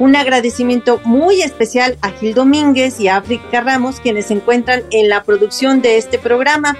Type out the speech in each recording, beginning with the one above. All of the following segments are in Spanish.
Un agradecimiento muy especial a Gil Domínguez y a África Ramos, quienes se encuentran en la producción de este programa.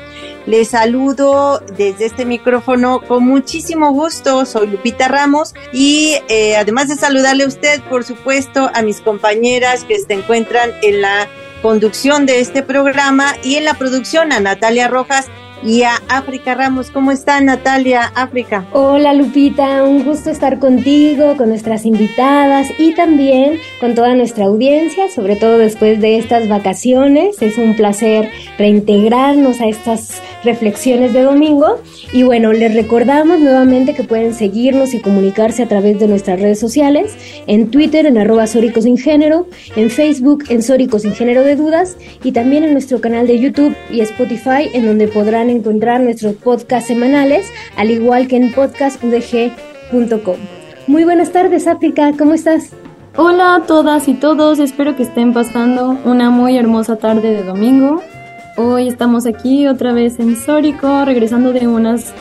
Les saludo desde este micrófono con muchísimo gusto. Soy Lupita Ramos y eh, además de saludarle a usted, por supuesto, a mis compañeras que se encuentran en la conducción de este programa y en la producción a Natalia Rojas y a África Ramos. ¿Cómo está Natalia África? Hola Lupita, un gusto estar contigo, con nuestras invitadas y también con toda nuestra audiencia, sobre todo después de estas vacaciones. Es un placer reintegrarnos a estas reflexiones de domingo. Y bueno, les recordamos nuevamente que pueden seguirnos y comunicarse a través de nuestras redes sociales, en Twitter en arroba Sóricos Sin Género, en Facebook en Sóricos Sin Género de Dudas y también en nuestro canal de YouTube y Spotify en donde podrán encontrar nuestros podcasts semanales, al igual que en podcastudg.com. Muy buenas tardes, África, ¿cómo estás? Hola a todas y todos, espero que estén pasando una muy hermosa tarde de domingo. Hoy estamos aquí otra vez en Sórico, regresando de unas,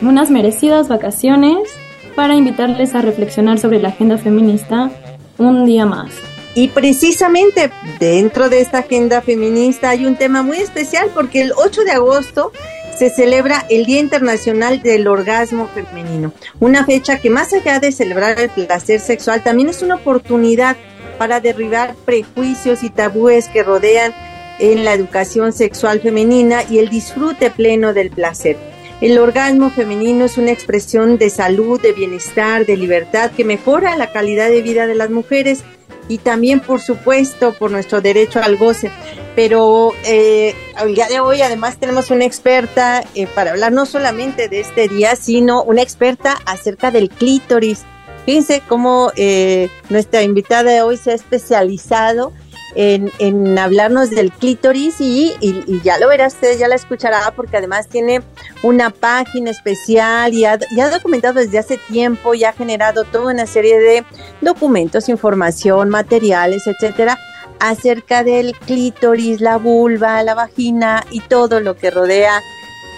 unas merecidas vacaciones para invitarles a reflexionar sobre la agenda feminista un día más. Y precisamente dentro de esta agenda feminista hay un tema muy especial porque el 8 de agosto se celebra el Día Internacional del Orgasmo Femenino, una fecha que más allá de celebrar el placer sexual también es una oportunidad para derribar prejuicios y tabúes que rodean en la educación sexual femenina y el disfrute pleno del placer. El orgasmo femenino es una expresión de salud, de bienestar, de libertad que mejora la calidad de vida de las mujeres y también, por supuesto, por nuestro derecho al goce. Pero eh, día de hoy además tenemos una experta eh, para hablar no solamente de este día, sino una experta acerca del clítoris. Fíjense cómo eh, nuestra invitada de hoy se ha especializado en, hablarnos del clítoris y, ya lo verá usted, ya la escuchará porque además tiene una página especial y ha, documentado desde hace tiempo y ha generado toda una serie de documentos, información, materiales, etcétera, acerca del clítoris, la vulva, la vagina y todo lo que rodea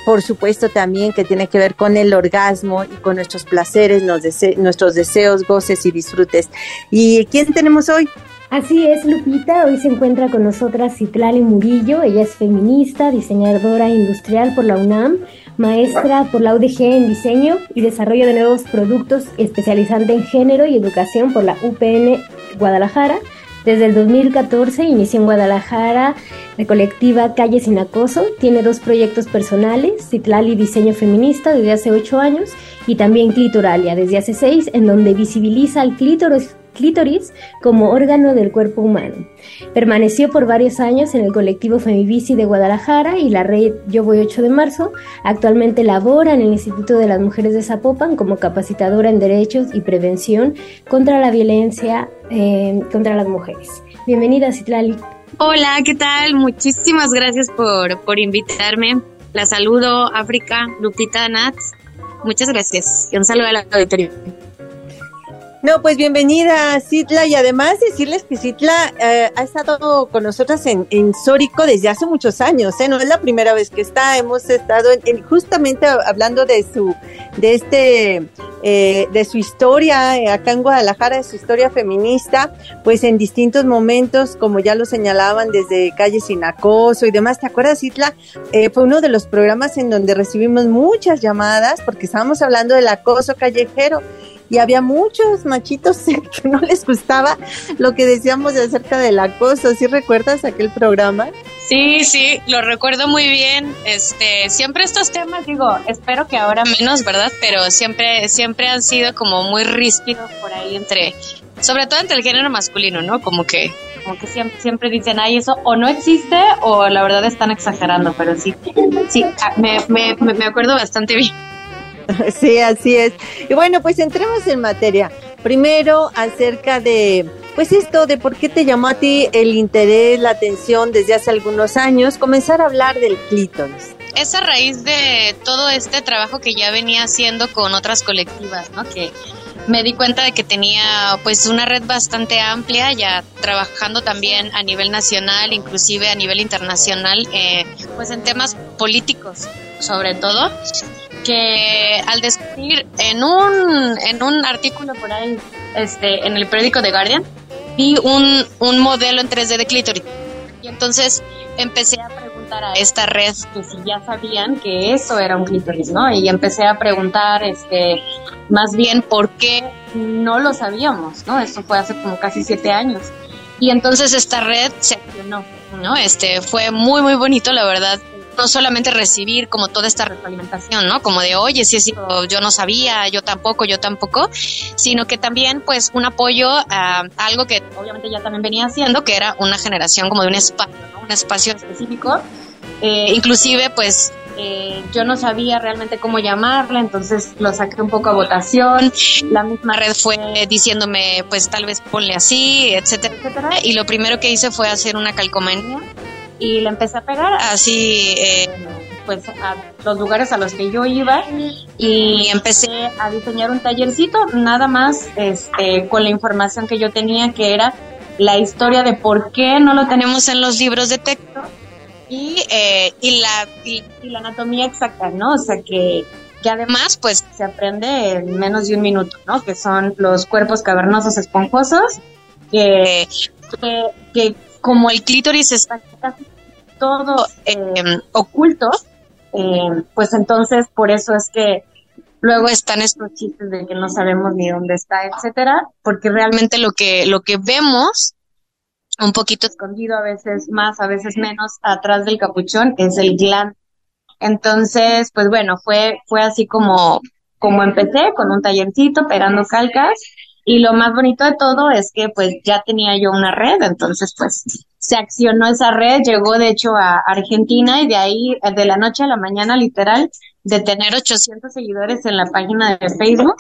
por supuesto también que tiene que ver con el orgasmo y con nuestros placeres, nuestros deseos, goces y disfrutes. ¿Y quién tenemos hoy? Así es, Lupita. Hoy se encuentra con nosotras Citlali Murillo. Ella es feminista, diseñadora industrial por la UNAM, maestra por la UDG en diseño y desarrollo de nuevos productos, especializante en género y educación por la UPN Guadalajara. Desde el 2014 inició en Guadalajara la colectiva Calle Sin Acoso. Tiene dos proyectos personales, Citlali Diseño Feminista desde hace ocho años y también Clitoralia desde hace seis, en donde visibiliza el clítoris clítoris como órgano del cuerpo humano. Permaneció por varios años en el colectivo Femibici de Guadalajara y la red Yo Voy 8 de Marzo. Actualmente labora en el Instituto de las Mujeres de Zapopan como capacitadora en derechos y prevención contra la violencia eh, contra las mujeres. Bienvenida, Citlali. Hola, ¿qué tal? Muchísimas gracias por, por invitarme. La saludo, África, Lupita Nats. Muchas gracias y un saludo a la auditorio. No, pues bienvenida Citla y además decirles que Citla eh, ha estado con nosotras en, en Sórico desde hace muchos años, ¿eh? no es la primera vez que está, hemos estado en, justamente hablando de su, de este, eh, de su historia eh, acá en Guadalajara, de su historia feminista, pues en distintos momentos, como ya lo señalaban desde Calle Sin Acoso y demás, ¿te acuerdas Citla? Eh, fue uno de los programas en donde recibimos muchas llamadas porque estábamos hablando del acoso callejero y había muchos machitos que no les gustaba lo que decíamos acerca del acoso. ¿Sí recuerdas aquel programa? Sí, sí, lo recuerdo muy bien. Este, siempre estos temas, digo, espero que ahora menos, ¿verdad? Pero siempre, siempre han sido como muy ríspidos por ahí entre, sobre todo entre el género masculino, ¿no? Como que, como que siempre, siempre dicen, ay, eso o no existe o la verdad están exagerando, pero sí, sí, ah, me, me, me acuerdo bastante bien. Sí, así es. Y bueno, pues entremos en materia. Primero, acerca de, pues esto de por qué te llamó a ti el interés, la atención desde hace algunos años, comenzar a hablar del clítoris. Es a raíz de todo este trabajo que ya venía haciendo con otras colectivas, ¿no? Que me di cuenta de que tenía pues una red bastante amplia, ya trabajando también a nivel nacional, inclusive a nivel internacional, eh, pues en temas políticos sobre todo que al descubrir en un, en un artículo por ahí, este, en el periódico The Guardian, vi un, un modelo en 3D de clítoris. Y entonces empecé a preguntar a esta red que si ya sabían que eso era un clítoris, ¿no? Y empecé a preguntar, este, más bien por qué no lo sabíamos, ¿no? Eso fue hace como casi siete años. Y entonces esta red se accionó, ¿no? Este, fue muy, muy bonito, la verdad, no solamente recibir como toda esta retroalimentación, ¿no? Como de, oye, si es yo no sabía, yo tampoco, yo tampoco, sino que también pues un apoyo a algo que obviamente ya también venía haciendo, que era una generación como de un espacio, ¿no? Un espacio específico. Eh, inclusive pues eh, yo no sabía realmente cómo llamarla, entonces lo saqué un poco a votación. La misma red fue diciéndome, pues tal vez ponle así, etcétera, etcétera. Y lo primero que hice fue hacer una calcomanía y le empecé a pegar así eh, pues a los lugares a los que yo iba y empecé a diseñar un tallercito nada más este con la información que yo tenía que era la historia de por qué no lo tenemos en los libros de texto y, eh, y la y, la anatomía exacta no o sea que que además pues se aprende en menos de un minuto no que son los cuerpos cavernosos esponjosos que, que, que como el clítoris está casi todo em, oculto, em, pues entonces por eso es que luego están estos chistes de que no sabemos ni dónde está, etcétera, porque realmente lo que lo que vemos un poquito escondido a veces más, a veces menos atrás del capuchón es el gland. Entonces, pues bueno, fue fue así como como empecé con un tallercito pegando calcas y lo más bonito de todo es que pues ya tenía yo una red, entonces pues se accionó esa red, llegó de hecho a Argentina y de ahí de la noche a la mañana literal de tener 800 seguidores en la página de Facebook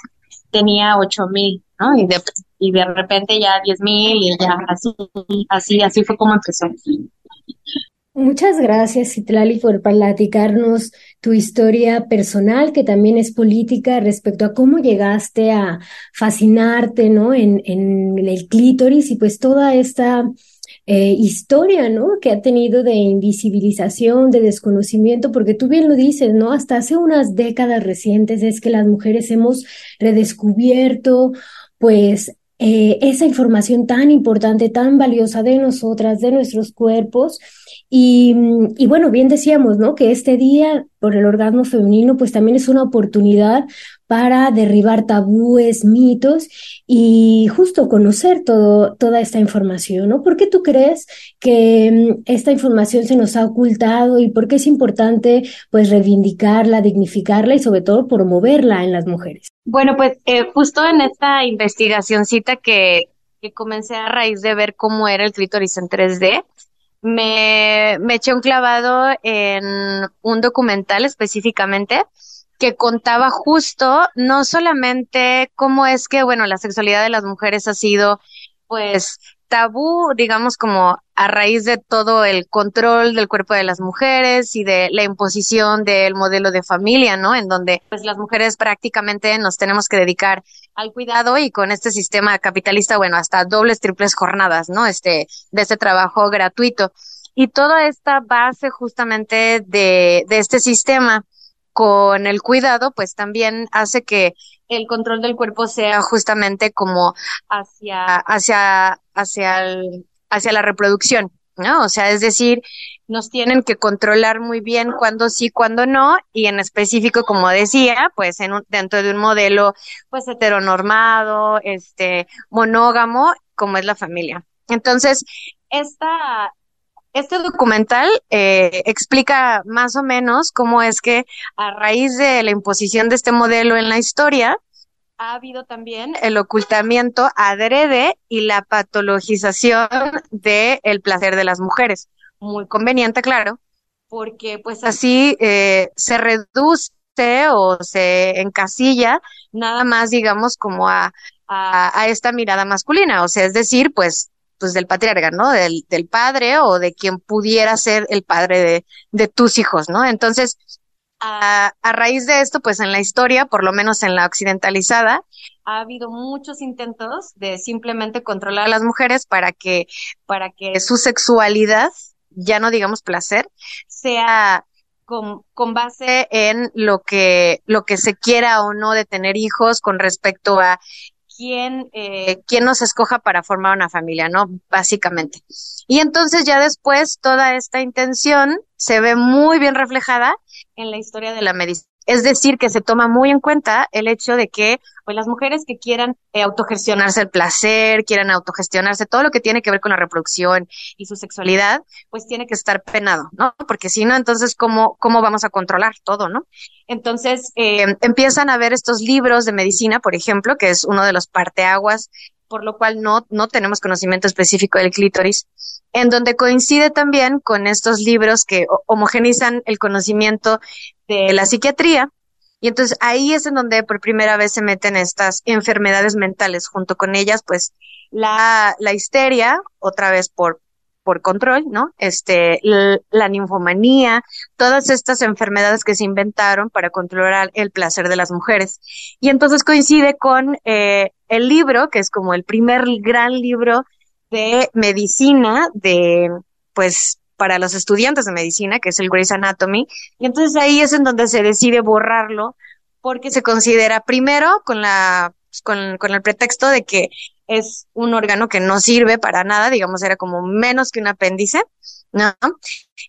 tenía 8000, ¿no? Y de, y de repente ya 10000 y ya así, así, así fue como empezó. Muchas gracias, Citlali, por platicarnos tu historia personal, que también es política, respecto a cómo llegaste a fascinarte, ¿no? En, el clítoris y pues toda esta eh, historia, ¿no? Que ha tenido de invisibilización, de desconocimiento, porque tú bien lo dices, ¿no? Hasta hace unas décadas recientes es que las mujeres hemos redescubierto, pues, eh, esa información tan importante, tan valiosa de nosotras, de nuestros cuerpos. Y, bueno, bien decíamos, ¿no? Que este día por el orgasmo femenino, pues también es una oportunidad para derribar tabúes, mitos y justo conocer todo, toda esta información, ¿no? ¿Por qué tú crees que esta información se nos ha ocultado y por qué es importante, pues, reivindicarla, dignificarla y sobre todo promoverla en las mujeres? Bueno, pues eh, justo en esta investigacióncita que, que comencé a raíz de ver cómo era el clítoris en 3D, me, eché un clavado en un documental específicamente que contaba justo no solamente cómo es que, bueno, la sexualidad de las mujeres ha sido, pues, tabú, digamos, como a raíz de todo el control del cuerpo de las mujeres y de la imposición del modelo de familia, ¿no? En donde pues las mujeres prácticamente nos tenemos que dedicar al cuidado y con este sistema capitalista, bueno, hasta dobles, triples jornadas, ¿no? Este, de este trabajo gratuito. Y toda esta base justamente de, de este sistema con el cuidado, pues también hace que el control del cuerpo sea justamente como hacia, hacia, hacia el, hacia la reproducción, ¿no? O sea, es decir, nos tienen que controlar muy bien cuándo sí, cuándo no, y en específico, como decía, pues en dentro de un modelo, pues heteronormado, este, monógamo, como es la familia. Entonces, esta, este documental eh, explica más o menos cómo es que a raíz de la imposición de este modelo en la historia, ha habido también el ocultamiento adrede y la patologización del el placer de las mujeres. Muy conveniente, claro, porque pues así eh, se reduce o se encasilla nada más, digamos, como a, a, esta mirada masculina, o sea, es decir, pues pues del patriarca, ¿no? Del, del padre o de quien pudiera ser el padre de, de tus hijos, ¿no? Entonces, a, raíz de esto, pues en la historia, por lo menos en la occidentalizada, ha habido muchos intentos de simplemente controlar a las mujeres para que, para que su sexualidad, ya no digamos placer, sea con, con, base en lo que, lo que se quiera o no de tener hijos con respecto a quién, eh, quién nos escoja para formar una familia, ¿no? Básicamente. Y entonces ya después toda esta intención se ve muy bien reflejada en la historia de la medicina. Es decir, que se toma muy en cuenta el hecho de que pues, las mujeres que quieran eh, autogestionarse el placer, quieran autogestionarse todo lo que tiene que ver con la reproducción y su sexualidad, pues tiene que estar penado, ¿no? Porque si no, entonces, ¿cómo, cómo vamos a controlar todo, no? Entonces, eh, empiezan a ver estos libros de medicina, por ejemplo, que es uno de los parteaguas por lo cual no, no tenemos conocimiento específico del clítoris, en donde coincide también con estos libros que homogenizan el conocimiento de la psiquiatría. Y entonces ahí es en donde por primera vez se meten estas enfermedades mentales, junto con ellas, pues la, la histeria, otra vez por, por control, ¿no? Este, la ninfomanía, todas estas enfermedades que se inventaron para controlar el placer de las mujeres. Y entonces coincide con eh, el libro, que es como el primer gran libro de medicina de, pues, para los estudiantes de medicina, que es el Grey's Anatomy. Y entonces ahí es en donde se decide borrarlo porque se considera primero con la, con, con el pretexto de que es un órgano que no sirve para nada, digamos, era como menos que un apéndice, ¿no?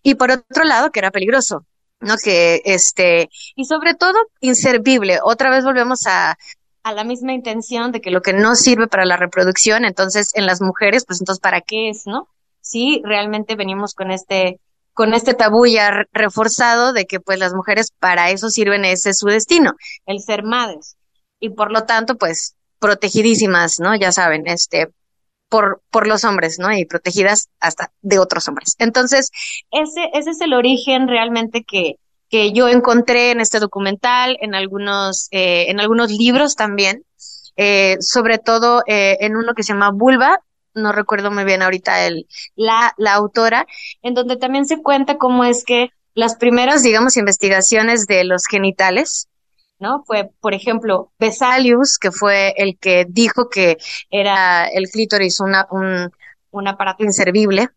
Y por otro lado, que era peligroso, ¿no? Que este, y sobre todo inservible. Otra vez volvemos a, a la misma intención de que lo que no sirve para la reproducción, entonces en las mujeres, pues entonces ¿para qué es, no? Sí, realmente venimos con este con este tabú ya reforzado de que pues las mujeres para eso sirven, ese es su destino, el ser madres. Y por lo tanto, pues protegidísimas, ¿no? Ya saben, este por, por los hombres, ¿no? Y protegidas hasta de otros hombres. Entonces, ese, ese es el origen realmente que, que yo encontré en este documental, en algunos, eh, en algunos libros también, eh, sobre todo eh, en uno que se llama Vulva, no recuerdo muy bien ahorita el, la, la autora, en donde también se cuenta cómo es que las primeras, digamos, investigaciones de los genitales, ¿no? Fue, por ejemplo, Vesalius, que fue el que dijo que era el clítoris una, un, un aparato inservible,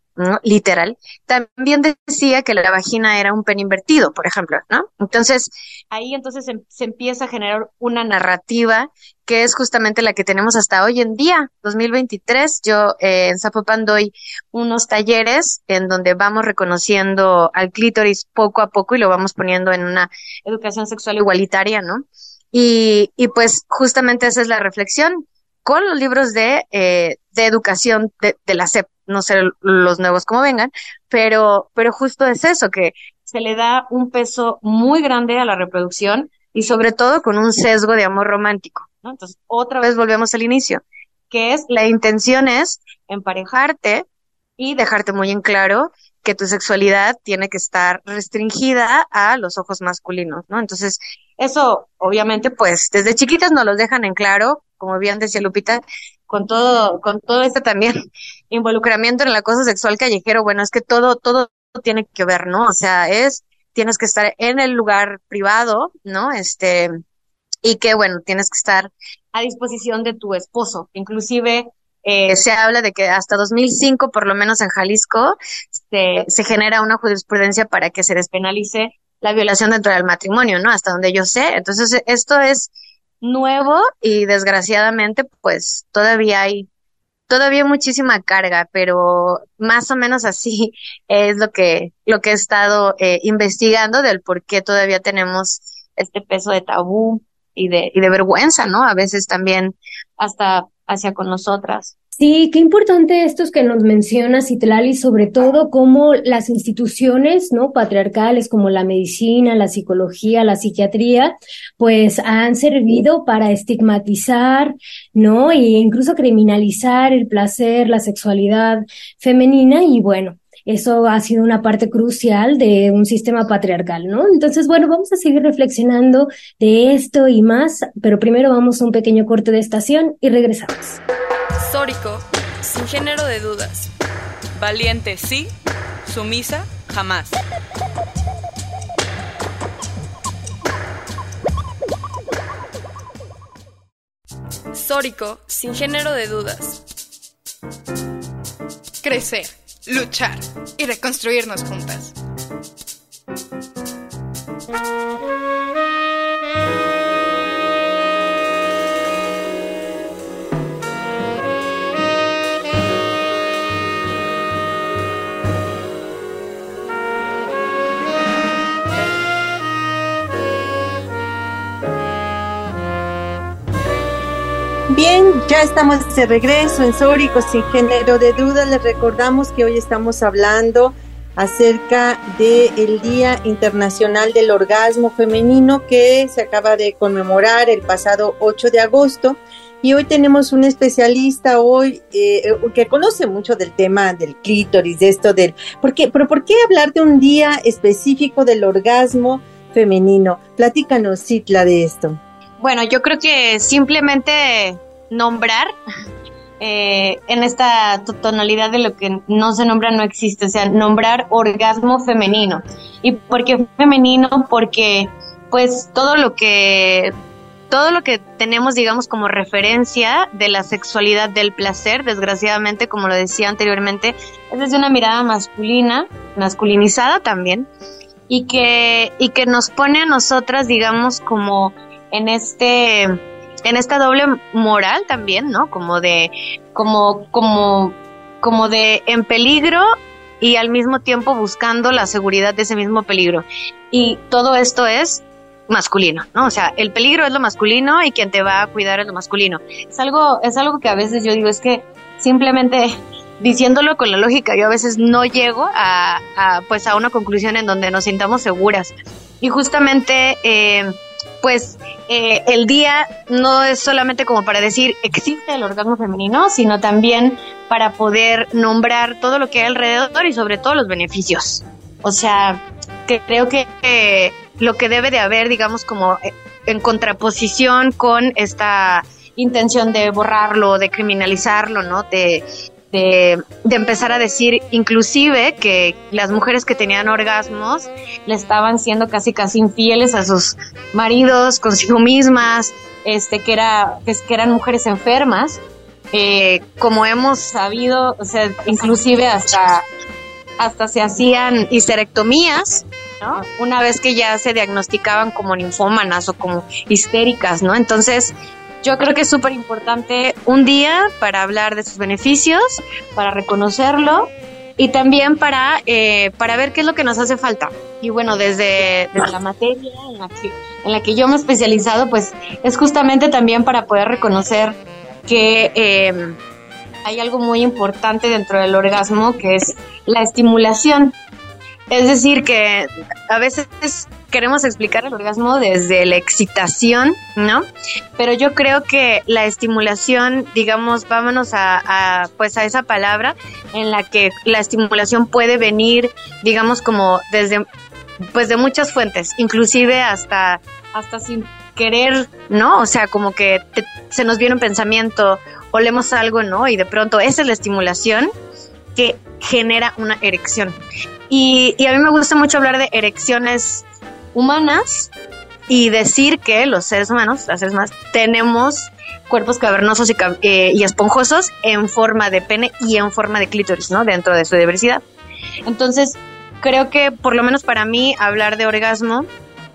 literal, también decía que la vagina era un pen invertido, por ejemplo, ¿no? Entonces, ahí entonces se, empieza a generar una narrativa que es justamente la que tenemos hasta hoy en día, 2023. Yo eh, en Zapopan doy unos talleres en donde vamos reconociendo al clítoris poco a poco y lo vamos poniendo en una educación sexual igualitaria, ¿no? Y, y pues justamente esa es la reflexión con los libros de, eh, de educación de, la SEP no sé los nuevos como vengan, pero, pero justo es eso, que se le da un peso muy grande a la reproducción y sobre todo con un sesgo de amor romántico. Entonces, otra vez volvemos al inicio, que es la intención es emparejarte y dejarte muy en claro que tu sexualidad tiene que estar restringida a los ojos masculinos, ¿no? Entonces, eso obviamente pues desde chiquitas nos los dejan en claro, como bien decía Lupita, con todo con todo este también involucramiento en el acoso sexual callejero, bueno, es que todo todo tiene que ver, ¿no? O sea, es tienes que estar en el lugar privado, ¿no? Este y que bueno, tienes que estar a disposición de tu esposo, inclusive eh, se habla de que hasta 2005, por lo menos en Jalisco, se, genera una jurisprudencia para que se despenalice la violación dentro del matrimonio, ¿no? Hasta donde yo sé. Entonces, esto es nuevo y desgraciadamente, pues todavía hay todavía muchísima carga, pero más o menos así es lo que lo que he estado eh, investigando del por qué todavía tenemos este peso de tabú y de y de vergüenza, ¿no? A veces también hasta hacia con nosotras. Sí, qué importante esto es que nos menciona Citlali, sobre todo cómo las instituciones no patriarcales como la medicina, la psicología, la psiquiatría, pues han servido para estigmatizar, ¿no? E incluso criminalizar el placer, la sexualidad femenina y bueno, eso ha sido una parte crucial de un sistema patriarcal, ¿no? Entonces, bueno, vamos a seguir reflexionando de esto y más, pero primero vamos a un pequeño corte de estación y regresamos. Sórico, sin género de dudas. Valiente sí, sumisa jamás. Sórico, sin género de dudas. Crecer, luchar y reconstruirnos juntas. Bien, ya estamos de regreso en Sórico sin género de duda. Les recordamos que hoy estamos hablando acerca del Día Internacional del Orgasmo Femenino que se acaba de conmemorar el pasado 8 de agosto. Y hoy tenemos un especialista hoy eh, que conoce mucho del tema del clítoris, de esto del... ¿por qué? ¿Pero por qué hablar de un día específico del orgasmo femenino? Platícanos, Citla, de esto. Bueno, yo creo que simplemente nombrar eh, en esta tonalidad de lo que no se nombra no existe, o sea, nombrar orgasmo femenino. ¿Y por qué femenino? Porque pues todo lo que todo lo que tenemos, digamos, como referencia de la sexualidad del placer, desgraciadamente, como lo decía anteriormente, es desde una mirada masculina, masculinizada también, y que, y que nos pone a nosotras, digamos, como en este en esta doble moral también, ¿no? Como de como como como de en peligro y al mismo tiempo buscando la seguridad de ese mismo peligro. Y todo esto es masculino, ¿no? O sea, el peligro es lo masculino y quien te va a cuidar es lo masculino. Es algo es algo que a veces yo digo es que simplemente diciéndolo con la lógica, yo a veces no llego a, a pues a una conclusión en donde nos sintamos seguras. Y justamente eh, pues eh, el día no es solamente como para decir existe el orgasmo femenino, sino también para poder nombrar todo lo que hay alrededor y sobre todo los beneficios. O sea, que creo que lo que debe de haber, digamos, como eh, en contraposición con esta intención de borrarlo, de criminalizarlo, ¿no? De, de, empezar a decir inclusive que las mujeres que tenían orgasmos le estaban siendo casi casi infieles a sus maridos consigo mismas, este que era que, que eran mujeres enfermas, eh, como hemos sabido, o sea, inclusive hasta hasta se hacían histerectomías, ¿no? Una vez que ya se diagnosticaban como ninfómanas o como histéricas, ¿no? Entonces, yo creo que es súper importante un día para hablar de sus beneficios, para reconocerlo y también para, eh, para ver qué es lo que nos hace falta. Y bueno, desde, la materia en la, que, en la que yo me he especializado, pues es justamente también para poder reconocer que eh, hay algo muy importante dentro del orgasmo, que es la estimulación. Es decir, que a veces queremos explicar el orgasmo desde la excitación, ¿no? Pero yo creo que la estimulación, digamos, vámonos a, pues a esa palabra en la que la estimulación puede venir, digamos, como desde pues de muchas fuentes, inclusive hasta hasta sin querer, ¿no? O sea, como que se nos viene un pensamiento, olemos algo, ¿no? Y de pronto esa es la estimulación que genera una erección. Y, a mí me gusta mucho hablar de erecciones humanas y decir que los seres humanos, las seres humanas, tenemos cuerpos cavernosos y, eh, y, esponjosos en forma de pene y en forma de clítoris, ¿no? Dentro de su diversidad. Entonces, creo que por lo menos para mí hablar de orgasmo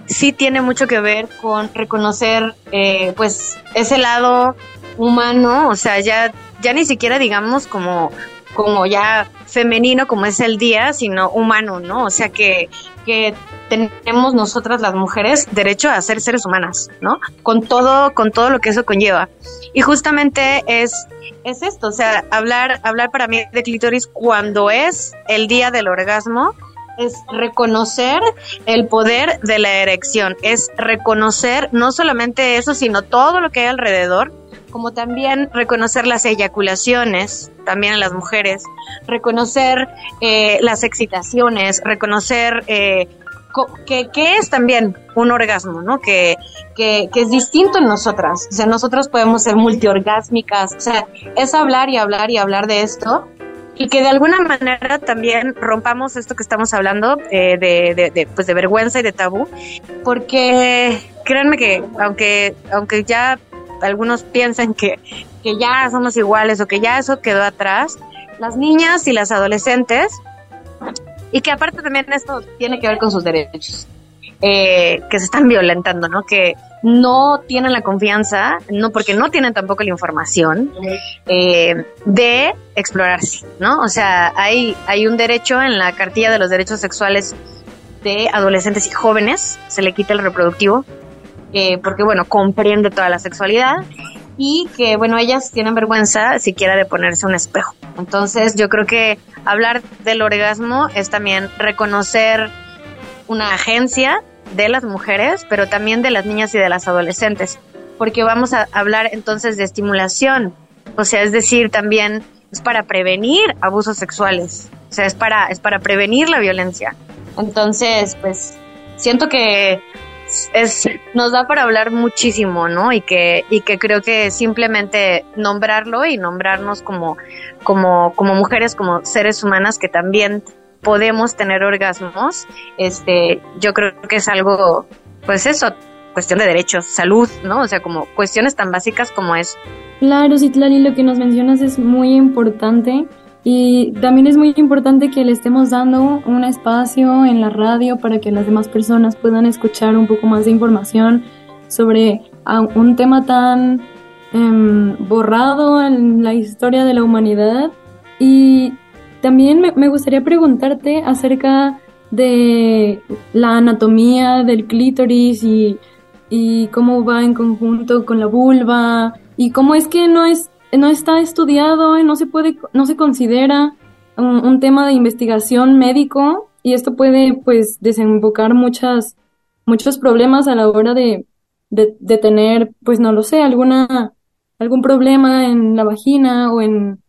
sí tiene mucho que ver con reconocer, eh, pues, ese lado humano, o sea, ya, ya ni siquiera digamos como, como ya femenino como es el día, sino humano, ¿no? O sea que, que tenemos nosotras las mujeres derecho a ser seres humanas, ¿no? Con todo, con todo lo que eso conlleva. Y justamente es, es esto, o sea, hablar, hablar para mí de clítoris cuando es el día del orgasmo, es reconocer el poder de la erección, es reconocer no solamente eso, sino todo lo que hay alrededor, como también reconocer las eyaculaciones, también en las mujeres, reconocer eh, las excitaciones, reconocer eh, que, es también un orgasmo, ¿no? Que, que, que, es distinto en nosotras. O sea, nosotros podemos ser multiorgásmicas. O sea, es hablar y hablar y hablar de esto. Y que de alguna manera también rompamos esto que estamos hablando eh, de, de, pues de vergüenza y de tabú. Porque créanme que aunque, aunque ya algunos piensan que, que ya somos iguales o que ya eso quedó atrás, las niñas y las adolescentes, y que aparte también esto tiene que ver con sus derechos, eh, que se están violentando, ¿no? Que no tienen la confianza, no porque no tienen tampoco la información eh, de explorarse, ¿no? O sea, hay, hay un derecho en la cartilla de los derechos sexuales de adolescentes y jóvenes, se le quita el reproductivo, eh, porque bueno, comprende toda la sexualidad y que bueno, ellas tienen vergüenza siquiera de ponerse un espejo. Entonces yo creo que hablar del orgasmo es también reconocer una agencia de las mujeres, pero también de las niñas y de las adolescentes, porque vamos a hablar entonces de estimulación, o sea, es decir, también es para prevenir abusos sexuales, o sea, es para, es para prevenir la violencia. Entonces, pues siento que es, nos da para hablar muchísimo, ¿no? Y que, y que creo que simplemente nombrarlo y nombrarnos como, como, como mujeres, como seres humanas que también podemos tener orgasmos, este, yo creo que es algo, pues eso, cuestión de derechos, salud, ¿no? O sea, como cuestiones tan básicas como eso. Claro, Citlali, lo que nos mencionas es muy importante y también es muy importante que le estemos dando un espacio en la radio para que las demás personas puedan escuchar un poco más de información sobre un tema tan em, borrado en la historia de la humanidad. Y también me, gustaría preguntarte acerca de la anatomía del clítoris y, y cómo va en conjunto con la vulva y cómo es que no es no está estudiado, no se puede, no se considera un, tema de investigación médico y esto puede pues desembocar muchas, muchos problemas a la hora de, de, tener, pues no lo sé, alguna, algún problema en la vagina o en,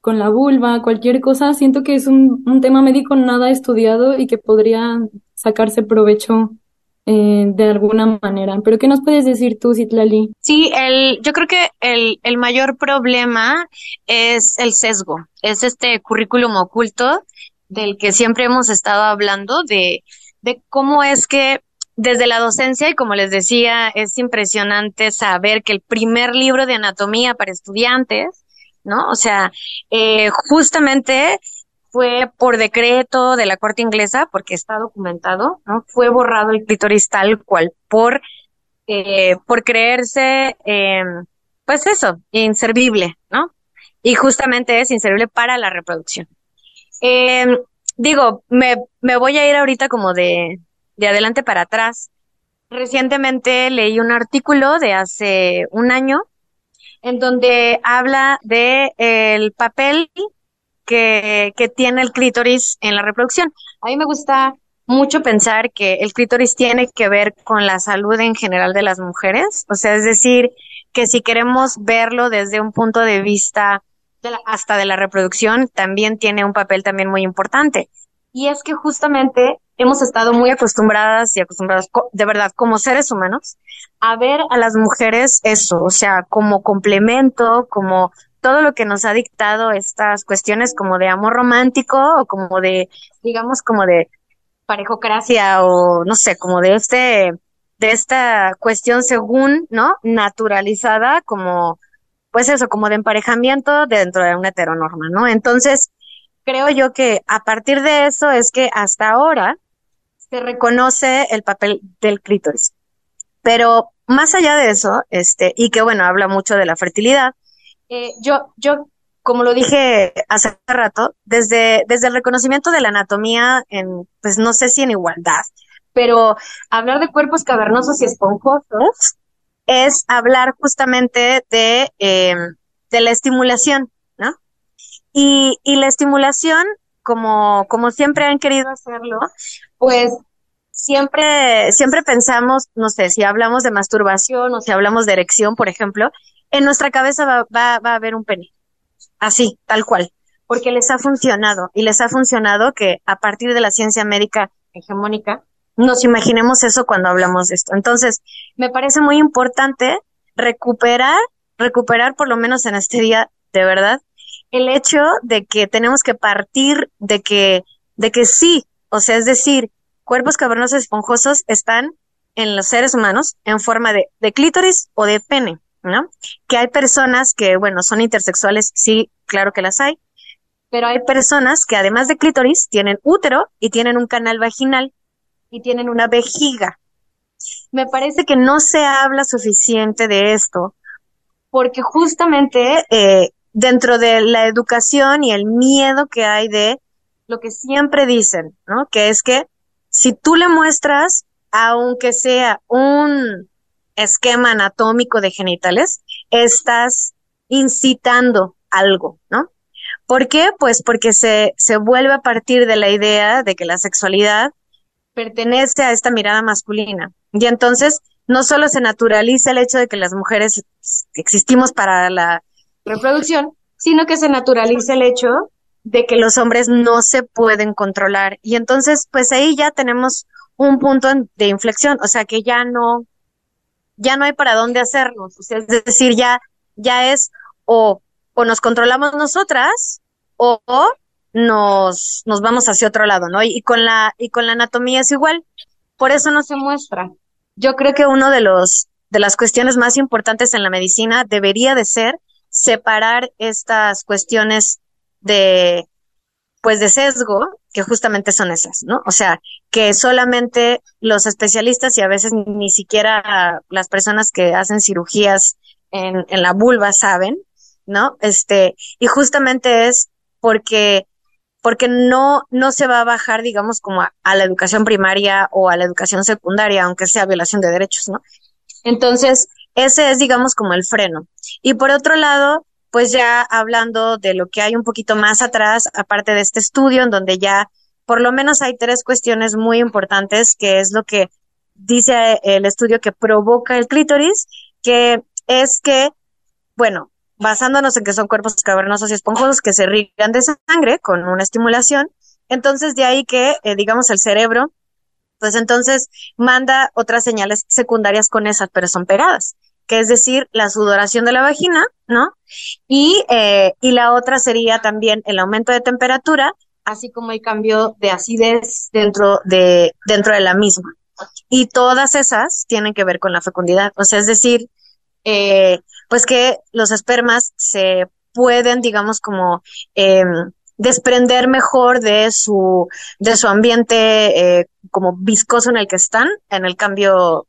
con la vulva, cualquier cosa, siento que es un, un tema médico nada estudiado y que podría sacarse provecho eh, de alguna manera. Pero ¿qué nos puedes decir tú, Citlali? Sí, el, yo creo que el, el mayor problema es el sesgo, es este currículum oculto del que siempre hemos estado hablando, de, de cómo es que desde la docencia, y como les decía, es impresionante saber que el primer libro de anatomía para estudiantes, ¿no? O sea, eh, justamente fue por decreto de la Corte Inglesa, porque está documentado, ¿no? Fue borrado el clítoris tal cual por, eh, por creerse, eh, pues eso, inservible, ¿no? Y justamente es inservible para la reproducción. Eh, digo, me, me voy a ir ahorita como de, de adelante para atrás. Recientemente leí un artículo de hace un año en donde habla de el papel que, que tiene el clítoris en la reproducción. A mí me gusta mucho pensar que el clítoris tiene que ver con la salud en general de las mujeres, o sea, es decir, que si queremos verlo desde un punto de vista hasta de la reproducción, también tiene un papel también muy importante. Y es que justamente hemos estado muy acostumbradas y acostumbrados, de verdad, como seres humanos, a ver a las mujeres eso, o sea, como complemento, como todo lo que nos ha dictado estas cuestiones como de amor romántico o como de, digamos, como de parejocracia o no sé, como de este, de esta cuestión según, ¿no? Naturalizada como, pues eso, como de emparejamiento dentro de una heteronorma, ¿no? Entonces, creo yo que a partir de eso es que hasta ahora se reconoce el papel del clítoris. Pero más allá de eso, este, y que bueno, habla mucho de la fertilidad, eh, yo, yo, como lo dije hace rato, desde, desde el reconocimiento de la anatomía en, pues no sé si en igualdad, pero hablar de cuerpos cavernosos y esponjosos es hablar justamente de, eh, de la estimulación, ¿no? Y, y la estimulación, como, como siempre han querido hacerlo, pues siempre, siempre pensamos, no sé, si hablamos de masturbación o si hablamos de erección, por ejemplo, en nuestra cabeza va, va, va a haber un pene. Así, tal cual. Porque les ha funcionado. Y les ha funcionado que a partir de la ciencia médica hegemónica, nos imaginemos eso cuando hablamos de esto. Entonces, me parece muy importante recuperar, recuperar por lo menos en este día, de verdad, el hecho de que tenemos que partir de que, de que sí, o sea, es decir, cuerpos cavernosos esponjosos están en los seres humanos en forma de, de clítoris o de pene, ¿no? Que hay personas que, bueno, son intersexuales, sí, claro que las hay, pero hay personas que además de clítoris tienen útero y tienen un canal vaginal y tienen una vejiga. Me parece que no se habla suficiente de esto porque justamente eh, dentro de la educación y el miedo que hay de lo que siempre dicen, ¿no? Que es que si tú le muestras, aunque sea un esquema anatómico de genitales, estás incitando algo, ¿no? ¿Por qué? Pues porque se, se vuelve a partir de la idea de que la sexualidad pertenece a esta mirada masculina. Y entonces no solo se naturaliza el hecho de que las mujeres existimos para la reproducción, sino que se naturaliza el hecho de que los hombres no se pueden controlar. Y entonces, pues ahí ya tenemos un punto de inflexión, o sea que ya no, ya no hay para dónde hacernos. O sea, es decir, ya, ya es o, o nos controlamos nosotras o, nos, nos vamos hacia otro lado, ¿no? Y, y, con la, y con la anatomía es igual. Por eso no se muestra. Yo creo que uno de los, de las cuestiones más importantes en la medicina debería de ser separar estas cuestiones de, pues de sesgo, que justamente son esas, ¿no? O sea, que solamente los especialistas y a veces ni siquiera las personas que hacen cirugías en, en la vulva saben, ¿no? Este, y justamente es porque, porque no, no se va a bajar, digamos, como a, a la educación primaria o a la educación secundaria, aunque sea violación de derechos, ¿no? Entonces, ese es, digamos, como el freno. Y por otro lado, pues ya hablando de lo que hay un poquito más atrás, aparte de este estudio, en donde ya por lo menos hay tres cuestiones muy importantes, que es lo que dice el estudio que provoca el clítoris, que es que, bueno, basándonos en que son cuerpos cavernosos y esponjosos que se irrigan de sangre con una estimulación, entonces de ahí que, eh, digamos, el cerebro, pues entonces manda otras señales secundarias con esas, pero son pegadas que es decir, la sudoración de la vagina, ¿no? Y, eh, y la otra sería también el aumento de temperatura, así como el cambio de acidez dentro de, dentro de la misma. Y todas esas tienen que ver con la fecundidad, o sea, es decir, eh, pues que los espermas se pueden, digamos, como eh, desprender mejor de su, de su ambiente eh, como viscoso en el que están, en el cambio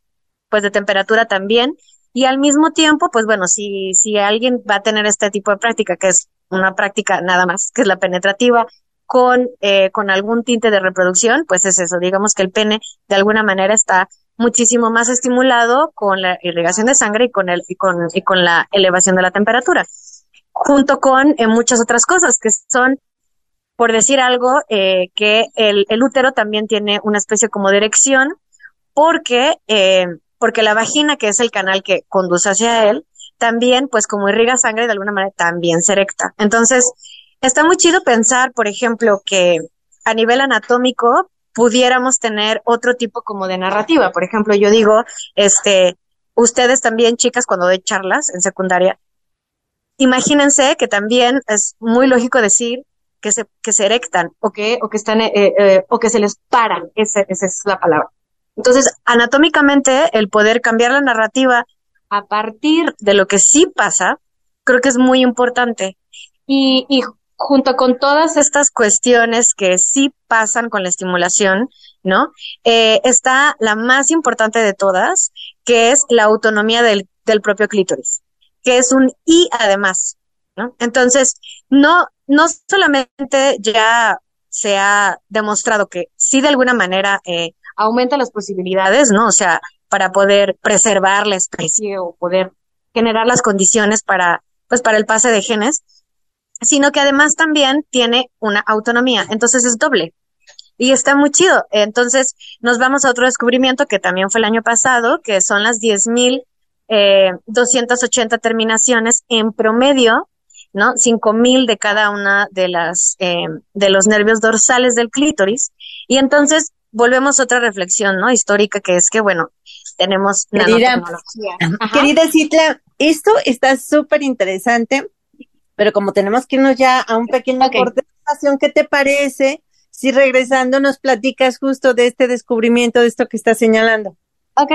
pues de temperatura también, y al mismo tiempo, pues bueno, si, si alguien va a tener este tipo de práctica, que es una práctica nada más, que es la penetrativa, con, eh, con algún tinte de reproducción, pues es eso, digamos que el pene de alguna manera está muchísimo más estimulado con la irrigación de sangre y con, el, y con, y con la elevación de la temperatura, junto con eh, muchas otras cosas que son por decir algo, eh, que el, el, útero también tiene una especie como de erección, porque, eh, porque la vagina, que es el canal que conduce hacia él, también, pues como irriga sangre, de alguna manera también se erecta. Entonces, está muy chido pensar, por ejemplo, que a nivel anatómico pudiéramos tener otro tipo como de narrativa. Por ejemplo, yo digo, este, ustedes también, chicas, cuando doy charlas en secundaria, imagínense que también es muy lógico decir que se, que se erectan o que, o que están, eh, eh, o que se les paran. esa es la palabra. Entonces, anatómicamente, el poder cambiar la narrativa a partir de lo que sí pasa, creo que es muy importante. Y, y junto con todas estas cuestiones que sí pasan con la estimulación, ¿no? Eh, está la más importante de todas, que es la autonomía del, del propio clítoris, que es un y además, ¿no? Entonces, no, no solamente ya se ha demostrado que sí de alguna manera eh, aumenta las posibilidades, ¿no? O sea, para poder preservar la especie o poder generar las condiciones para, pues, para el pase de genes, sino que además también tiene una autonomía. Entonces es doble. Y está muy chido. Entonces nos vamos a otro descubrimiento que también fue el año pasado, que son las 10.280 eh, terminaciones en promedio, ¿no? 5.000 de cada una de las, eh, de los nervios dorsales del clítoris. Y entonces volvemos a otra reflexión, ¿no? Histórica, que es que, bueno, tenemos querida, Querida Citla, esto está súper interesante, pero como tenemos que irnos ya a un pequeño corte de ¿qué te parece si regresando nos platicas justo de este descubrimiento, de esto que estás señalando? Ok.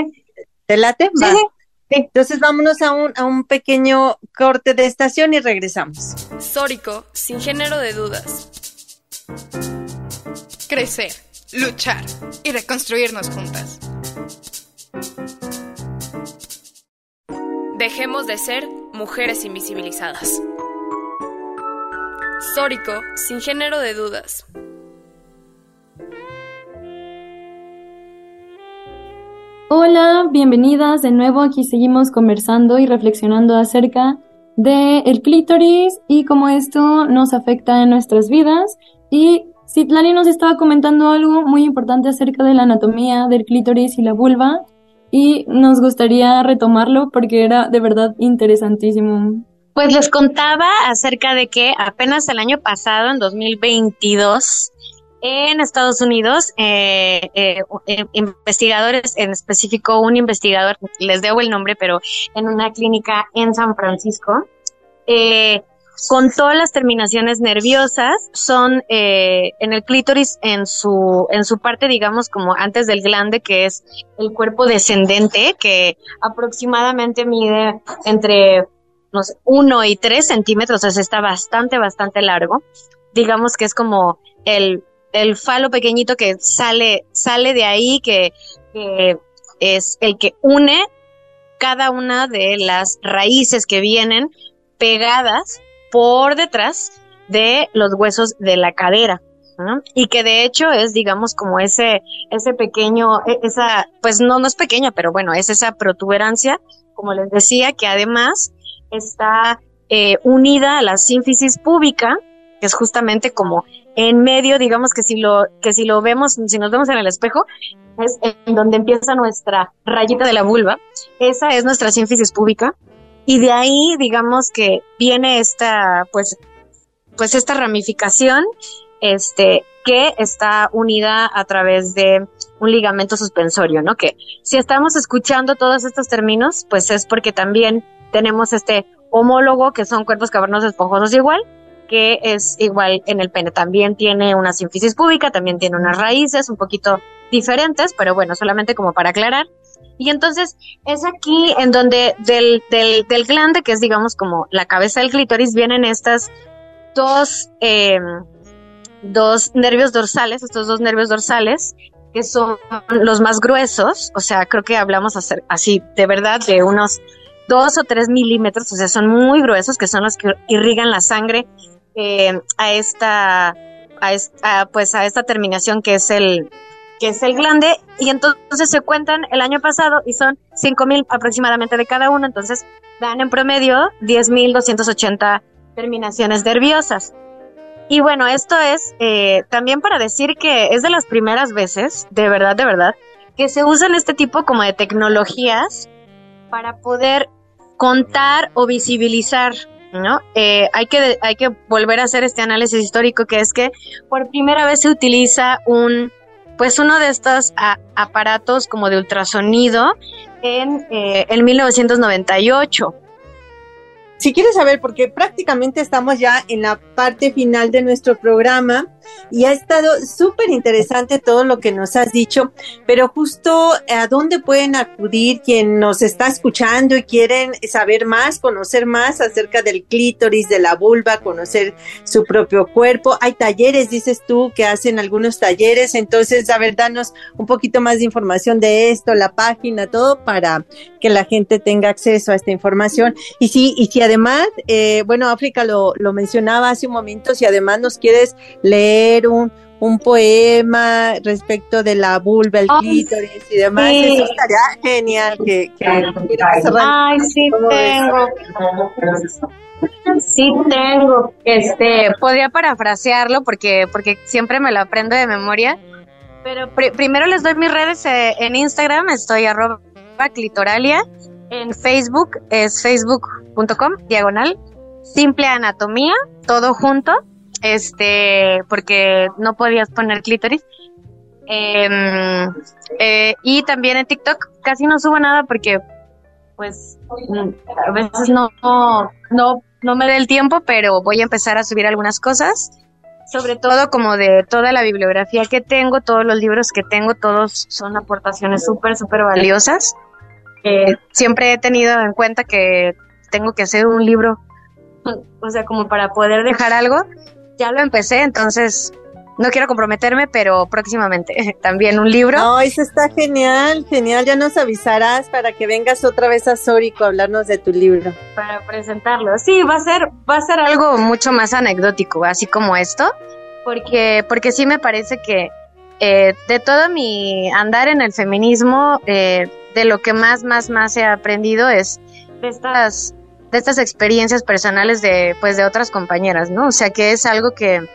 ¿Te late? Sí, Entonces vámonos a un, a un pequeño corte de estación y regresamos. Sórico, sin género de dudas. Crecer, luchar y reconstruirnos juntas. Dejemos de ser mujeres invisibilizadas. Sórico, sin género de dudas. Hola, bienvenidas de nuevo. Aquí seguimos conversando y reflexionando acerca del el clítoris y cómo esto nos afecta en nuestras vidas. Y Citlani nos estaba comentando algo muy importante acerca de la anatomía del clítoris y la vulva y nos gustaría retomarlo porque era de verdad interesantísimo. Pues les contaba acerca de que apenas el año pasado, en 2022, en Estados Unidos, eh, eh, eh, investigadores, en específico un investigador, les debo el nombre, pero en una clínica en San Francisco, eh, todas las terminaciones nerviosas, son eh, en el clítoris, en su, en su parte, digamos, como antes del glande, que es el cuerpo descendente, que aproximadamente mide entre no sé, uno y tres centímetros, o sea, está bastante, bastante largo. Digamos que es como el, el falo pequeñito que sale, sale de ahí, que, que es el que une cada una de las raíces que vienen pegadas por detrás de los huesos de la cadera. Y que de hecho es, digamos, como ese, ese pequeño, e, esa, pues no, no es pequeña, pero bueno, es esa protuberancia, como les decía, que además está eh, unida a la sínfisis púbica, que es justamente como en medio, digamos que si lo, que si lo vemos, si nos vemos en el espejo, es en donde empieza nuestra rayita de la vulva. Esa es nuestra sínfisis púbica. Y de ahí, digamos que viene esta, pues, pues esta ramificación, este, que está unida a través de un ligamento suspensorio, ¿no? Que si estamos escuchando todos estos términos, pues es porque también tenemos este homólogo, que son cuerpos cavernosos esponjosos igual, que es igual en el pene. También tiene una sínfisis púbica, también tiene unas raíces un poquito diferentes, pero bueno, solamente como para aclarar. Y entonces es aquí en donde del, del, del glande, que es digamos como la cabeza del clítoris, vienen estas dos, em, dos nervios dorsales, estos dos nervios dorsales, que son los más gruesos, o sea, creo que hablamos así, de verdad, de unos dos o tres milímetros, o sea, son muy gruesos, que son los que irrigan la sangre em, a esta, a esta, pues a esta terminación que es el, que es el glande, y entonces se cuentan el año pasado y son 5.000 aproximadamente de cada uno, entonces dan en promedio 10.280 terminaciones nerviosas. Y bueno, esto es eh, también para decir que es de las primeras veces, de verdad, de verdad, que se usan este tipo como de tecnologías para poder contar o visibilizar, ¿no? Eh, hay, que, hay que volver a hacer este análisis histórico que es que por primera vez se utiliza un, pues uno de estos aparatos como de ultrasonido en, eh, en 1998 si quieres saber, porque prácticamente estamos ya en la parte final de nuestro programa y ha estado súper interesante todo lo que nos has dicho, pero justo a dónde pueden acudir quien nos está escuchando y quieren saber más, conocer más acerca del clítoris, de la vulva, conocer su propio cuerpo. Hay talleres, dices tú, que hacen algunos talleres, entonces, a ver, danos un poquito más de información de esto, la página, todo para que la gente tenga acceso a esta información. Y sí, y si además, eh, bueno, África lo, lo mencionaba hace un momento, si además nos quieres leer un, un poema respecto de la vulva, el clítoris y demás, eso estaría genial que, que, Ay, sí tengo. Sí tengo. Este, podría parafrasearlo porque, porque siempre me lo aprendo de memoria. Pero primero les doy mis redes eh, en Instagram, estoy arroba clitoralia. En Facebook es facebook.com, diagonal, simple anatomía, todo junto, este, porque no podías poner clítoris. Em, eh, y también en TikTok casi no subo nada porque, pues, a veces no, no, no me da el tiempo, pero voy a empezar a subir algunas cosas sobre todo como de toda la bibliografía que tengo, todos los libros que tengo, todos son aportaciones súper, súper valiosas. Eh, siempre he tenido en cuenta que tengo que hacer un libro, o sea, como para poder dejar algo. Ya lo empecé, entonces no quiero comprometerme, pero próximamente también un libro. No, eso está genial, genial. Ya nos avisarás para que vengas otra vez a Sórico a hablarnos de tu libro. Para presentarlo. Sí, va a ser, va a ser algo mucho más anecdótico, así como esto, porque, porque sí me parece que eh, de todo mi andar en el feminismo, eh, de lo que más, más, más he aprendido es de estas, de estas experiencias personales de, pues, de otras compañeras, ¿no? O sea, que es algo que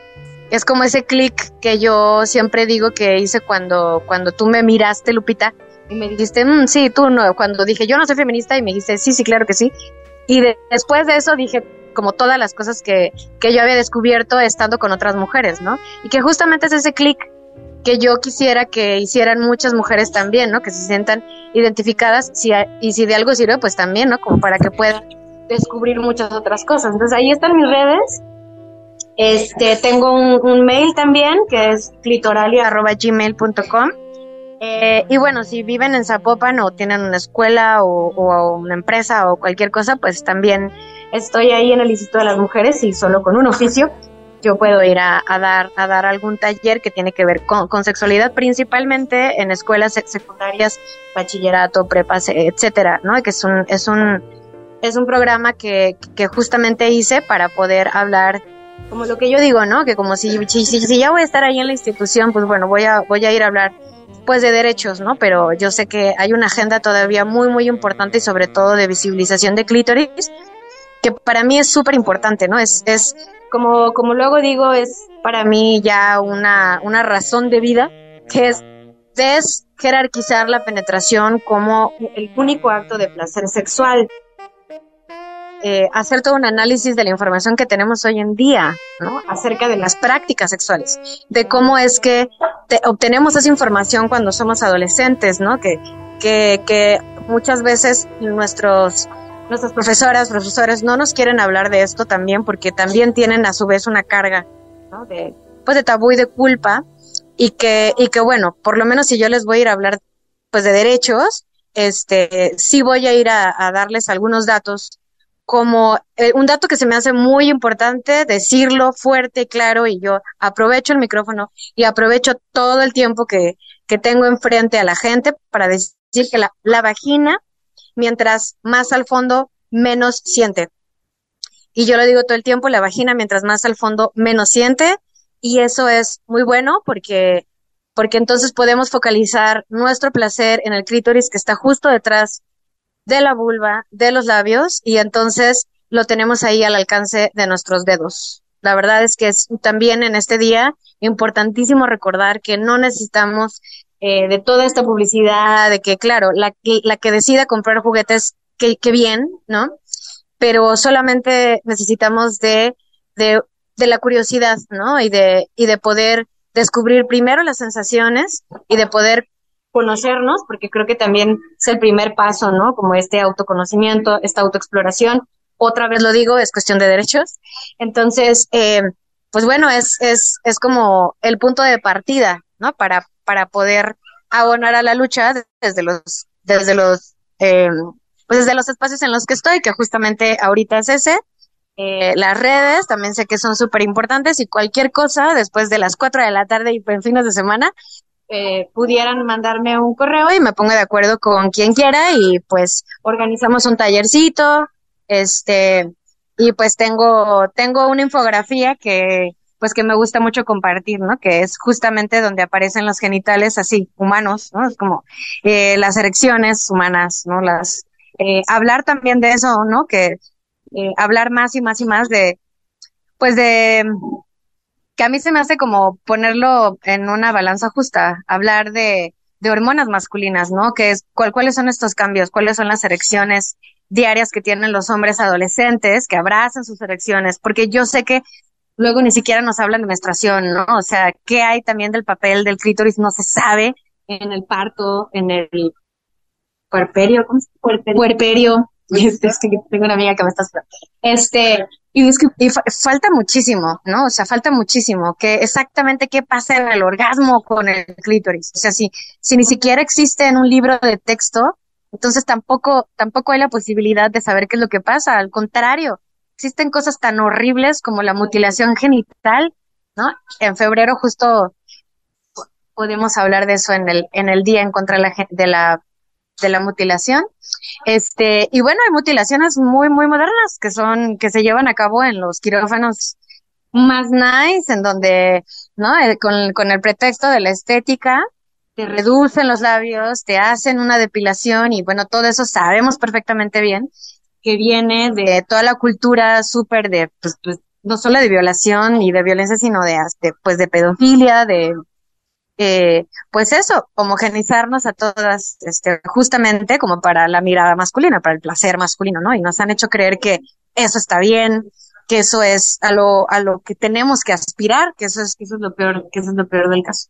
es como ese clic que yo siempre digo que hice cuando, cuando tú me miraste, Lupita, y me dijiste, mm, sí, tú no, cuando dije, yo no soy feminista, y me dijiste, sí, sí, claro que sí. Y después de eso dije, como todas las cosas que, que yo había descubierto estando con otras mujeres, ¿no? Y que justamente es ese clic que yo quisiera que hicieran muchas mujeres también, ¿no? Que se sientan identificadas si, y si de algo sirve, pues también, ¿no? Como para que puedan descubrir muchas otras cosas. Entonces ahí están mis redes. Este, tengo un, mail también que es clitoralia.gmail.com. Eh, y bueno, si viven en Zapopan o tienen una escuela o, o, una empresa o cualquier cosa, pues también estoy ahí en el Instituto de las Mujeres y solo con un oficio yo puedo ir a, dar, a dar algún taller que tiene que ver con, sexualidad, principalmente en escuelas secundarias, bachillerato, prepas, etcétera, ¿no? Que es un, es un, es un programa que, que justamente hice para poder hablar como lo que yo digo, ¿no? Que como si, si, si, ya voy a estar ahí en la institución, pues bueno, voy a, voy a ir a hablar pues de derechos, ¿no? Pero yo sé que hay una agenda todavía muy, muy importante y sobre todo de visibilización de clítoris, que para mí es súper importante, ¿no? Es, es como, como luego digo, es para mí ya una, una razón de vida, que es desjerarquizar la penetración como el único acto de placer sexual. Eh, hacer todo un análisis de la información que tenemos hoy en día, ¿no? Acerca de las prácticas sexuales, de cómo es que obtenemos esa información cuando somos adolescentes, ¿no? Que, que muchas veces nuestros nuestras profesoras, profesores no nos quieren hablar de esto también porque también tienen a su vez una carga de, pues de tabú y de culpa y que, y que bueno, por lo menos si yo les voy a ir a hablar pues de derechos, este, sí voy a ir a, darles algunos datos como eh, un dato que se me hace muy importante decirlo fuerte y claro y yo aprovecho el micrófono y aprovecho todo el tiempo que, que tengo enfrente a la gente para decir que la vagina mientras más al fondo, menos siente. Y yo lo digo todo el tiempo, la vagina mientras más al fondo, menos siente. Y eso es muy bueno porque, porque entonces podemos focalizar nuestro placer en el clítoris que está justo detrás de la vulva, de los labios, y entonces lo tenemos ahí al alcance de nuestros dedos. La verdad es que es también en este día importantísimo recordar que no necesitamos eh, de toda esta publicidad, de que, claro, la, la que decida comprar juguetes, que, bien, ¿no? Pero solamente necesitamos de, de, de la curiosidad, ¿no? Y de, y de poder descubrir primero las sensaciones y de poder conocernos, porque creo que también es el primer paso, ¿no? Como este autoconocimiento, esta autoexploración. Otra vez lo digo, es cuestión de derechos. Entonces, eh, pues bueno, es, es, es como el punto de partida, ¿no? Para, para poder abonar a la lucha desde los, desde los, eh, pues desde los espacios en los que estoy, que justamente ahorita es ese. Eh, las redes también sé que son súper importantes y cualquier cosa después de las 4 de la tarde y en fines de semana, eh, pudieran mandarme un correo y me pongo de acuerdo con quien quiera y pues organizamos un tallercito, este, y pues tengo, tengo una infografía que, pues que me gusta mucho compartir, ¿no? Que es justamente donde aparecen los genitales así, humanos, ¿no? Es como eh, las erecciones humanas, ¿no? Las, eh, hablar también de eso, ¿no? Que eh, hablar más y más y más de, pues de, que a mí se me hace como ponerlo en una balanza justa, hablar de, de hormonas masculinas, ¿no? Que es cuál, cuáles son estos cambios, cuáles son las erecciones diarias que tienen los hombres adolescentes, que abrazan sus erecciones, porque yo sé que luego ni siquiera nos hablan de menstruación, ¿no? O sea, ¿qué hay también del papel del clítoris? No se sabe en el parto, en el puerperio, ¿cómo se Puerperio. puerperio. Este, es que tengo una amiga que me está Este, y, es que, falta muchísimo, ¿no? O sea, falta muchísimo. Que exactamente qué pasa en el orgasmo con el clítoris. O sea, si, si ni siquiera existe en un libro de texto, entonces tampoco, tampoco hay la posibilidad de saber qué es lo que pasa. Al contrario, existen cosas tan horribles como la mutilación genital, ¿no? En febrero justo podemos hablar de eso en el, en el día en contra de la, de la, mutilación. Este, y bueno, hay mutilaciones muy, muy modernas que son, que se llevan a cabo en los quirófanos más nice, en donde, ¿no? Eh, con, con el pretexto de la estética, te reducen los labios, te hacen una depilación y bueno, todo eso sabemos perfectamente bien que viene de toda la cultura súper de, pues, pues, no solo de violación y de violencia, sino de, pues, de pedofilia, de, eh, pues eso, homogenizarnos a todas, este, justamente como para la mirada masculina, para el placer masculino, ¿no? Y nos han hecho creer que eso está bien, que eso es a lo, a lo que tenemos que aspirar, que eso es, que eso es lo peor, que eso es lo peor del caso.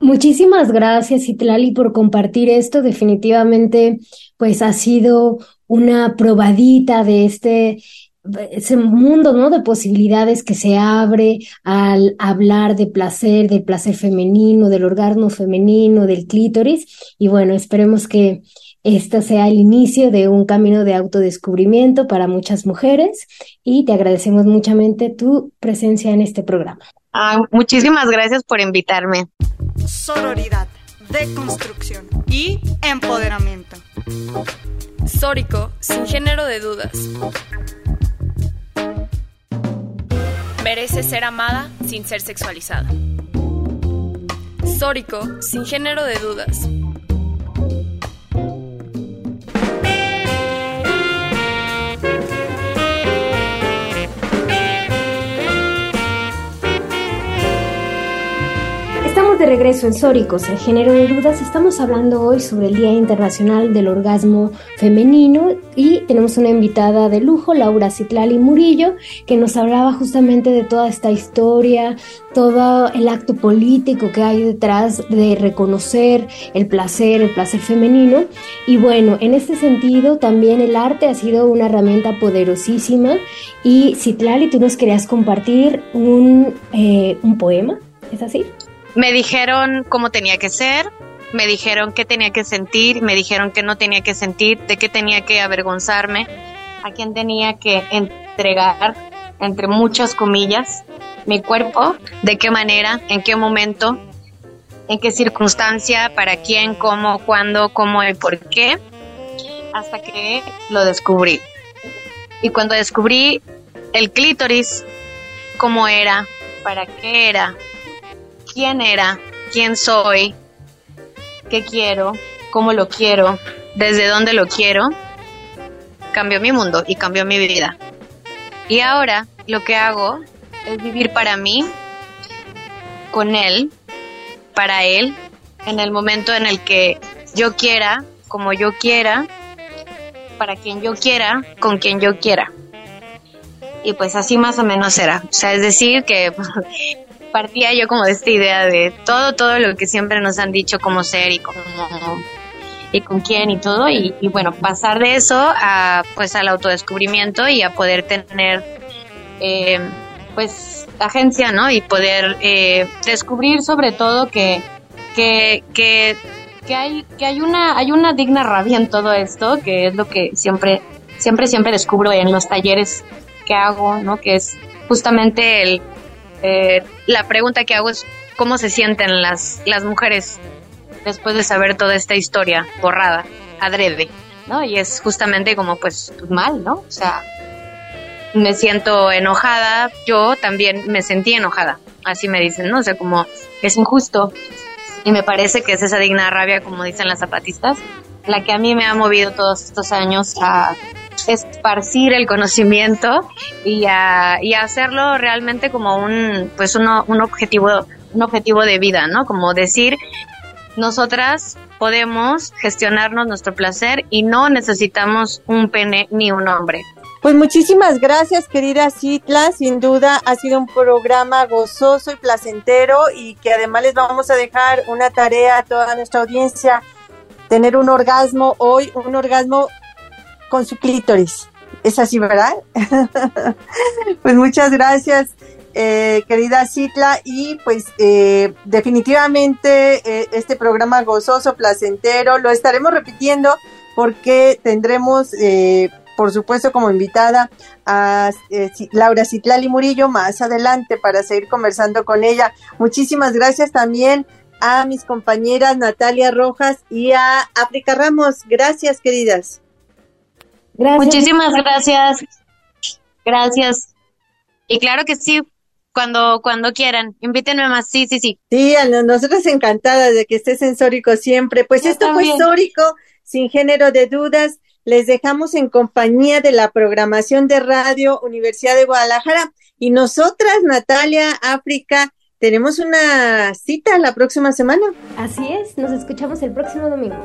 Muchísimas gracias, Itlali, por compartir esto. Definitivamente, pues ha sido una probadita de este ese mundo, ¿no? De posibilidades que se abre al hablar de placer, del placer femenino, del orgasmo femenino, del clítoris. Y bueno, esperemos que este sea el inicio de un camino de autodescubrimiento para muchas mujeres y te agradecemos muchamente tu presencia en este programa. muchísimas gracias por invitarme sororidad, deconstrucción y empoderamiento. Sórico, sin género de dudas. Merece ser amada sin ser sexualizada. Sórico, sin género de dudas. De regreso en Sóricos, el género de dudas. Estamos hablando hoy sobre el Día Internacional del Orgasmo Femenino y tenemos una invitada de lujo, Laura Citlali Murillo, que nos hablaba justamente de toda esta historia, todo el acto político que hay detrás de reconocer el placer, el placer femenino. Y bueno, en este sentido también el arte ha sido una herramienta poderosísima. Y Citlali, tú nos querías compartir un, eh, un poema, ¿es así? Me dijeron cómo tenía que ser, me dijeron qué tenía que sentir, me dijeron qué no tenía que sentir, de qué tenía que avergonzarme, a quién tenía que entregar, entre muchas comillas, mi cuerpo, de qué manera, en qué momento, en qué circunstancia, para quién, cómo, cuándo, cómo y por qué, hasta que lo descubrí. Y cuando descubrí el clítoris, cómo era, para qué era, quién era, quién soy, qué quiero, cómo lo quiero, desde dónde lo quiero, cambió mi mundo y cambió mi vida. Y ahora lo que hago es vivir para mí, con él, para él, en el momento en el que yo quiera, como yo quiera, para quien yo quiera, con quien yo quiera. Y pues así más o menos era. O sea, es decir, que partía yo como de esta idea de todo, todo lo que siempre nos han dicho cómo ser y cómo y con quién y todo y, bueno pasar de eso a pues al autodescubrimiento y a poder tener eh, pues agencia no y poder eh, descubrir sobre todo que que, que que hay que hay una hay una digna rabia en todo esto que es lo que siempre siempre siempre descubro en los talleres que hago no que es justamente el eh, la pregunta que hago es cómo se sienten las las mujeres después de saber toda esta historia borrada, adrede, ¿no? Y es justamente como pues mal, ¿no? O sea, me siento enojada, yo también me sentí enojada, así me dicen, ¿no? O sea, como es injusto y me parece que es esa digna rabia, como dicen las zapatistas, la que a mí me ha movido todos estos años a esparcir el conocimiento y a, y a hacerlo realmente como un pues uno, un objetivo un objetivo de vida, ¿no? Como decir nosotras podemos gestionarnos nuestro placer y no necesitamos un pene ni un hombre. Pues muchísimas gracias, querida Citla. Sin duda ha sido un programa gozoso y placentero y que además les vamos a dejar una tarea a toda nuestra audiencia, tener un orgasmo hoy, un orgasmo con su clítoris. Es así, ¿verdad? pues muchas gracias. Eh, querida Citla, y pues eh, definitivamente eh, este programa gozoso, placentero, lo estaremos repitiendo porque tendremos, por supuesto, como invitada a Laura Citlali Murillo más adelante para seguir conversando con ella. Muchísimas gracias también a mis compañeras Natalia Rojas y a África Ramos. Gracias, queridas. Muchísimas gracias. Gracias. Y claro que sí, cuando, cuando quieran. Invítenme más, sí, sí, sí. Sí, nosotros encantadas de que estés en Sórico siempre. Pues esto fue Sórico, sin género de dudas. Les dejamos en compañía de la programación de Radio Universidad de Guadalajara. Y nosotras, Natalia, África, tenemos una cita la próxima semana. Así es, nos escuchamos el próximo domingo.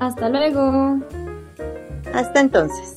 Hasta luego. Hasta entonces.